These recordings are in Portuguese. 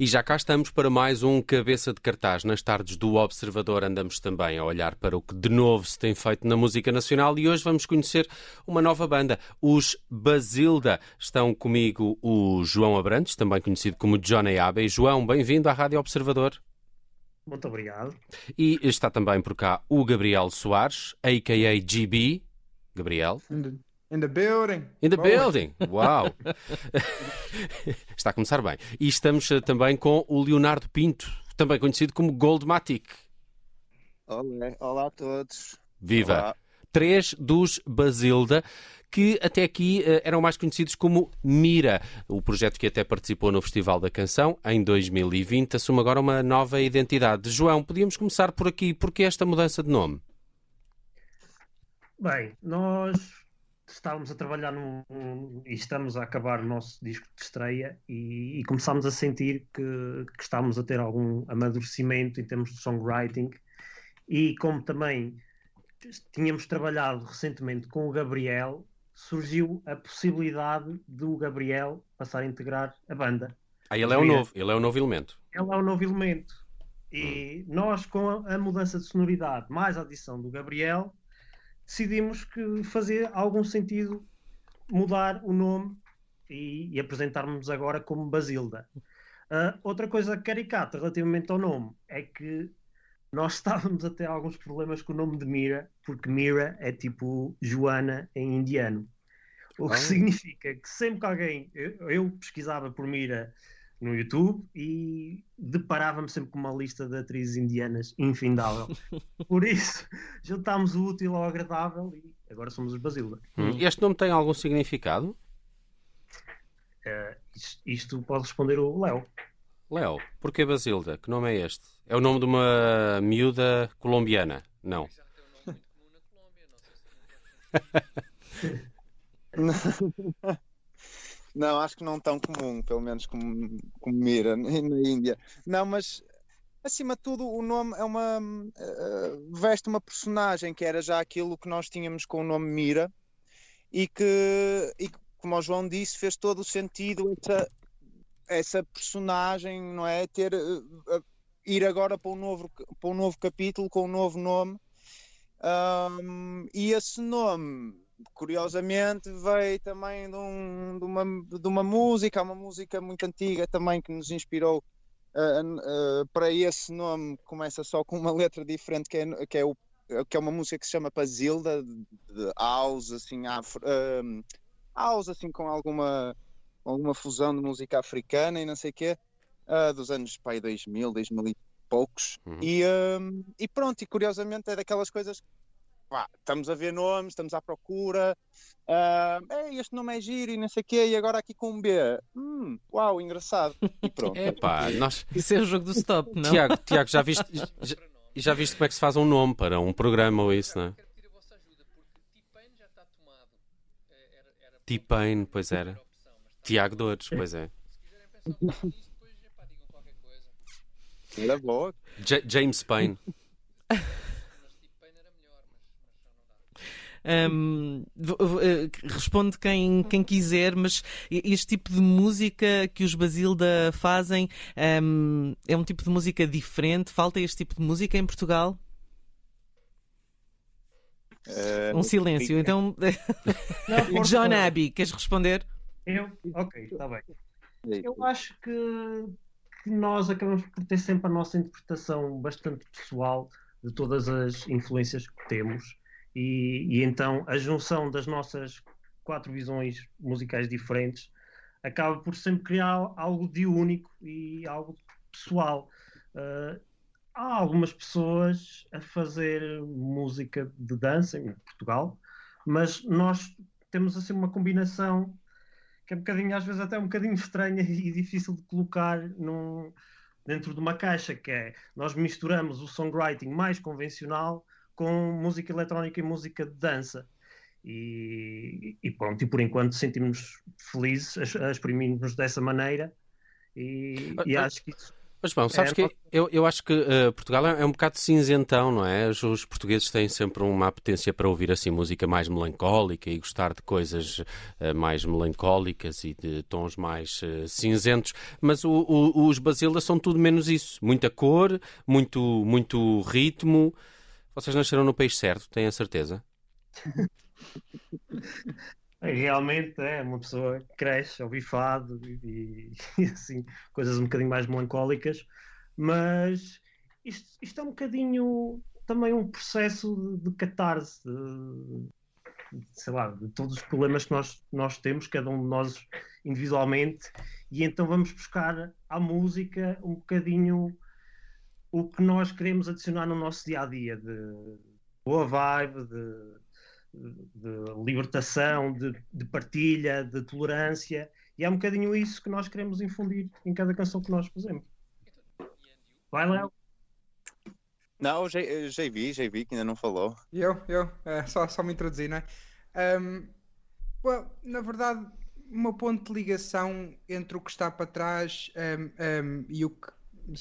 E já cá estamos para mais um cabeça de cartaz. Nas tardes do Observador andamos também a olhar para o que de novo se tem feito na música nacional e hoje vamos conhecer uma nova banda, os Basilda. Estão comigo o João Abrantes, também conhecido como Johnny Abbey. João, bem-vindo à Rádio Observador. Muito obrigado. E está também por cá o Gabriel Soares, a.k.a. GB. Gabriel. In the building. In the building. Uau! Está a começar bem. E estamos uh, também com o Leonardo Pinto, também conhecido como Goldmatic. Olá, olá a todos. Viva! Olá. Três dos Basilda, que até aqui uh, eram mais conhecidos como Mira, o projeto que até participou no Festival da Canção em 2020, assume agora uma nova identidade. João, podíamos começar por aqui. Por que esta mudança de nome? Bem, nós estávamos a trabalhar num, um, e estamos a acabar o nosso disco de estreia e, e começámos a sentir que, que estávamos a ter algum amadurecimento em termos de songwriting e como também tínhamos trabalhado recentemente com o Gabriel, surgiu a possibilidade do Gabriel passar a integrar a banda. Ah, ele é o novo, ele é o novo elemento. Ele é o novo elemento. E hum. nós, com a, a mudança de sonoridade, mais a adição do Gabriel, decidimos que fazia algum sentido mudar o nome e, e apresentarmos agora como Basilda. Uh, outra coisa caricata relativamente ao nome é que nós estávamos a ter alguns problemas com o nome de Mira, porque Mira é tipo Joana em indiano. O que oh. significa que sempre que alguém. Eu, eu pesquisava por Mira no YouTube e deparava-me sempre com uma lista de atrizes indianas infindável. Por isso, juntámos o útil ao agradável e agora somos os Basilda. Hum. Este nome tem algum significado? Uh, isto, isto, pode responder o Léo. Léo, porquê Basilda? Que nome é este? É o nome de uma miúda colombiana? Não. Não, acho que não tão comum, pelo menos como, como Mira na Índia. Não, mas acima de tudo o nome é uma uh, veste uma personagem que era já aquilo que nós tínhamos com o nome Mira e que, e como o João disse, fez todo o sentido essa, essa personagem, não é? Ter uh, ir agora para um novo, para um novo capítulo com um novo nome. Um, e esse nome curiosamente veio também de, um, de, uma, de uma música, uma música muito antiga também que nos inspirou uh, uh, para esse nome, começa só com uma letra diferente que é, que é, o, que é uma música que se chama Pazilda, de, house, assim, afro, uh, house, assim, com alguma, alguma fusão de música africana e não sei o quê, dos anos pai 2000, 2000 e poucos, uhum. e, e pronto, e curiosamente é daquelas coisas pá, estamos a ver nomes, estamos à procura. Uh, este nome é giro e não sei o quê, e agora aqui com um B. Hum, uau, engraçado. E pronto. Epá, nós... Isso é o jogo do stop, não? Tiago, Tiago já, viste, já, já viste como é que se faz um nome para um programa ou isso, não é? T-Pain, pois era. Tiago Dores, pois é. Era boa. J James Payne. Um, eh, responde quem, quem quiser, mas este tipo de música que os Basilda fazem um, é um tipo de música diferente? Falta este tipo de música em Portugal? Uh, um silêncio. Então, Não, John Abbey, queres responder? Eu? Ok, está bem. Eu acho que, que nós acabamos por ter sempre a nossa interpretação bastante pessoal de todas as influências que temos e, e, então a junção das nossas quatro visões musicais diferentes acaba por sempre criar algo de único e algo pessoal. Uh, há algumas pessoas a fazer música de dança em Portugal, mas nós temos assim uma combinação que é um bocadinho, às vezes até um bocadinho estranha e difícil de colocar num, dentro de uma caixa, que é nós misturamos o songwriting mais convencional com música eletrónica e música de dança. E, e pronto, e por enquanto sentimos felizes a, a exprimirmos dessa maneira e, e, acho que isso Mas bom, sabes é, que eu, eu acho que uh, Portugal é, é, um bocado cinzentão, não é? Os, os, portugueses têm sempre uma apetência para ouvir assim música mais melancólica e gostar de coisas uh, mais melancólicas e de tons mais uh, cinzentos, mas o, o, os Basilas são tudo menos isso. Muita cor, muito, muito ritmo. Vocês nasceram no país certo, tenho a certeza? Realmente é uma pessoa que cresce, ouvir fado e, e, assim, coisas um bocadinho mais melancólicas, mas isto, isto é um bocadinho também um processo de, de catarse, de, sei lá, de todos os problemas que nós, nós temos, cada um de nós individualmente, e então vamos buscar à música um bocadinho o que nós queremos adicionar no nosso dia a dia, de boa vibe, de de libertação, de, de, partilha, de tolerância, e é um bocadinho isso que nós queremos infundir em cada canção que nós fazemos. Vai, Léo. Não, já, já vi, já vi que ainda não falou. Eu, eu, é, só, só me introduzir, não é? Um, well, na verdade, uma ponto de ligação entre o que está para trás um, um, e o que,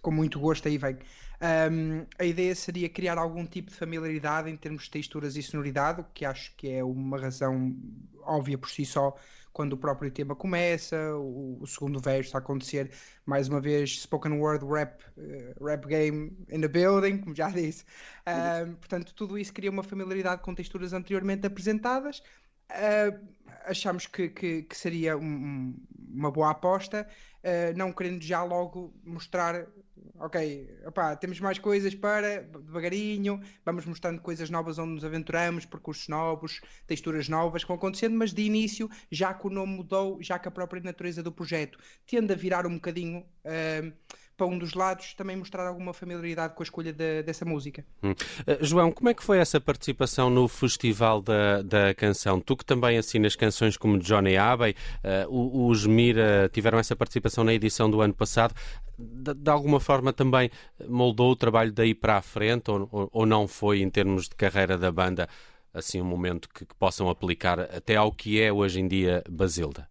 com muito gosto, aí vem. Um, a ideia seria criar algum tipo de familiaridade em termos de texturas e sonoridade, o que acho que é uma razão óbvia por si só quando o próprio tema começa, o, o segundo verso a acontecer, mais uma vez, spoken word rap, uh, rap game in the building, como já disse. Um, portanto, tudo isso cria uma familiaridade com texturas anteriormente apresentadas. Uh, achamos que, que, que seria um, uma boa aposta, uh, não querendo já logo mostrar ok, opá, temos mais coisas para, devagarinho, vamos mostrando coisas novas onde nos aventuramos, percursos novos, texturas novas que vão acontecendo, mas de início, já que o nome mudou, já que a própria natureza do projeto tende a virar um bocadinho uh, para um dos lados, também mostrar alguma familiaridade com a escolha de, dessa música. Hum. Uh, João, como é que foi essa participação no Festival da, da Canção? Tu que também assinas canções como Johnny Abbey, uh, os Mira tiveram essa participação na edição do ano passado de, de, alguma forma também moldou o trabalho daí para a frente ou, ou, ou não foi em termos de carreira da banda assim um momento que, que, possam aplicar até ao que é hoje em dia Basilda?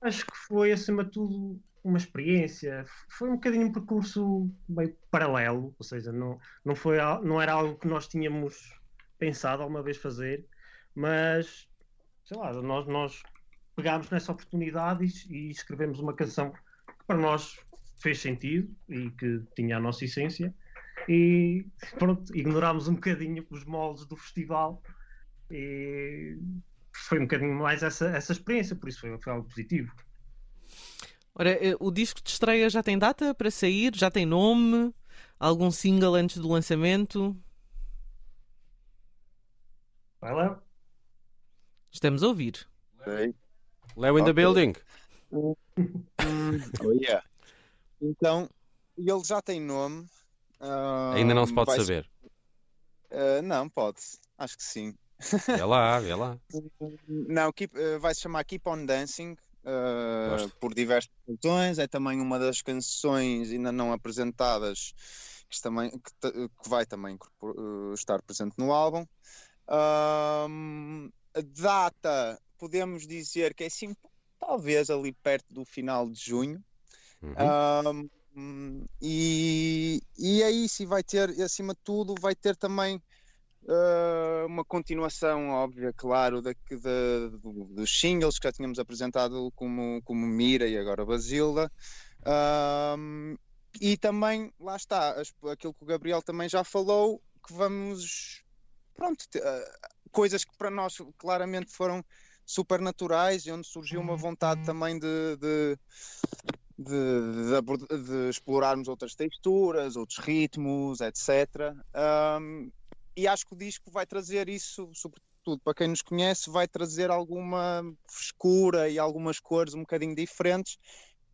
Acho que foi acima de tudo uma experiência, foi um bocadinho um percurso bem paralelo, ou seja, não, não, foi, não era algo que nós tínhamos pensado alguma vez fazer, mas sei lá, nós, nós pegámos nessa oportunidade e, e escrevemos uma canção para nós fez sentido e que tinha a nossa essência. E pronto, ignorámos um bocadinho os moldes do festival e foi um bocadinho mais essa, essa experiência, por isso foi, foi algo positivo. Ora, eh, o disco de estreia já tem data para sair? Já tem nome? Algum single antes do lançamento? Vai lá. Estamos a ouvir. Hey. Leo in okay. the building. oh, yeah. Então, ele já tem nome. Uh, Ainda não se pode saber. Uh, não, pode. Acho que sim. Vê lá, vê lá. Não, keep, uh, vai se chamar Keep on Dancing. Uh, por diversas razões, é também uma das canções ainda não apresentadas que, também, que, que vai também uh, estar presente no álbum. Uh, a data, podemos dizer que é sim talvez ali perto do final de junho. Uhum. Um, e, e é isso, e vai ter, acima de tudo, vai ter também uh, uma continuação óbvia, claro, da, dos singles que já tínhamos apresentado como, como Mira e agora Basilda. Um, e também, lá está, aquilo que o Gabriel também já falou, que vamos, pronto, uh, coisas que para nós claramente foram supernaturais e onde surgiu uma vontade uhum. também de, de, de, de explorarmos outras texturas, outros ritmos, etc. Um, e acho que o disco vai trazer isso, sobretudo para quem nos conhece, vai trazer alguma frescura e algumas cores um bocadinho diferentes,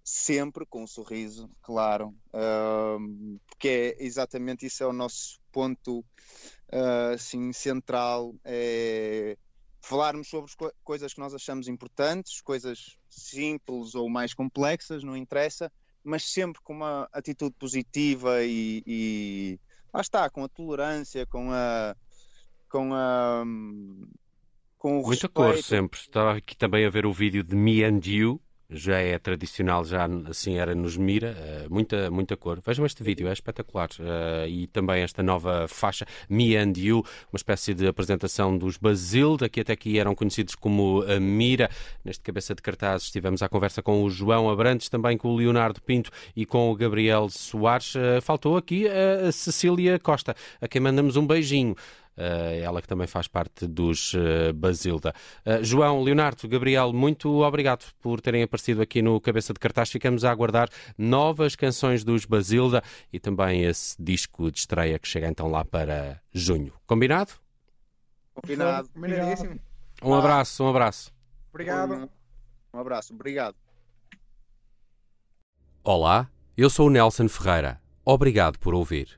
sempre com um sorriso, claro, um, porque é exatamente isso é o nosso ponto uh, assim, central. É falarmos sobre co coisas que nós achamos importantes, coisas simples ou mais complexas, não interessa, mas sempre com uma atitude positiva e, e lá está, com a tolerância, com a com a com o Muita respeito. cor sempre. Estava aqui também a ver o vídeo de Me and You. Já é tradicional, já assim era nos mira, uh, muita, muita cor. Vejam este vídeo, é espetacular. Uh, e também esta nova faixa, Me and You, uma espécie de apresentação dos Basilda, que até aqui eram conhecidos como a Mira. Neste cabeça de cartaz estivemos à conversa com o João Abrantes, também com o Leonardo Pinto e com o Gabriel Soares. Faltou aqui a Cecília Costa, a quem mandamos um beijinho. Eh, ela que também faz parte dos eh, Basilda. Eh, João, Leonardo, Gabriel, muito obrigado por terem aparecido aqui no Cabeça de Cartaz. Ficamos a aguardar novas canções dos Basilda e também esse disco de estreia que chega então lá para junho. Combinado? Combinado. Combinadíssimo. Um abraço, um abraço. Obrigado. Um abraço, obrigado. Olá, eu sou o Nelson Ferreira. Obrigado por ouvir.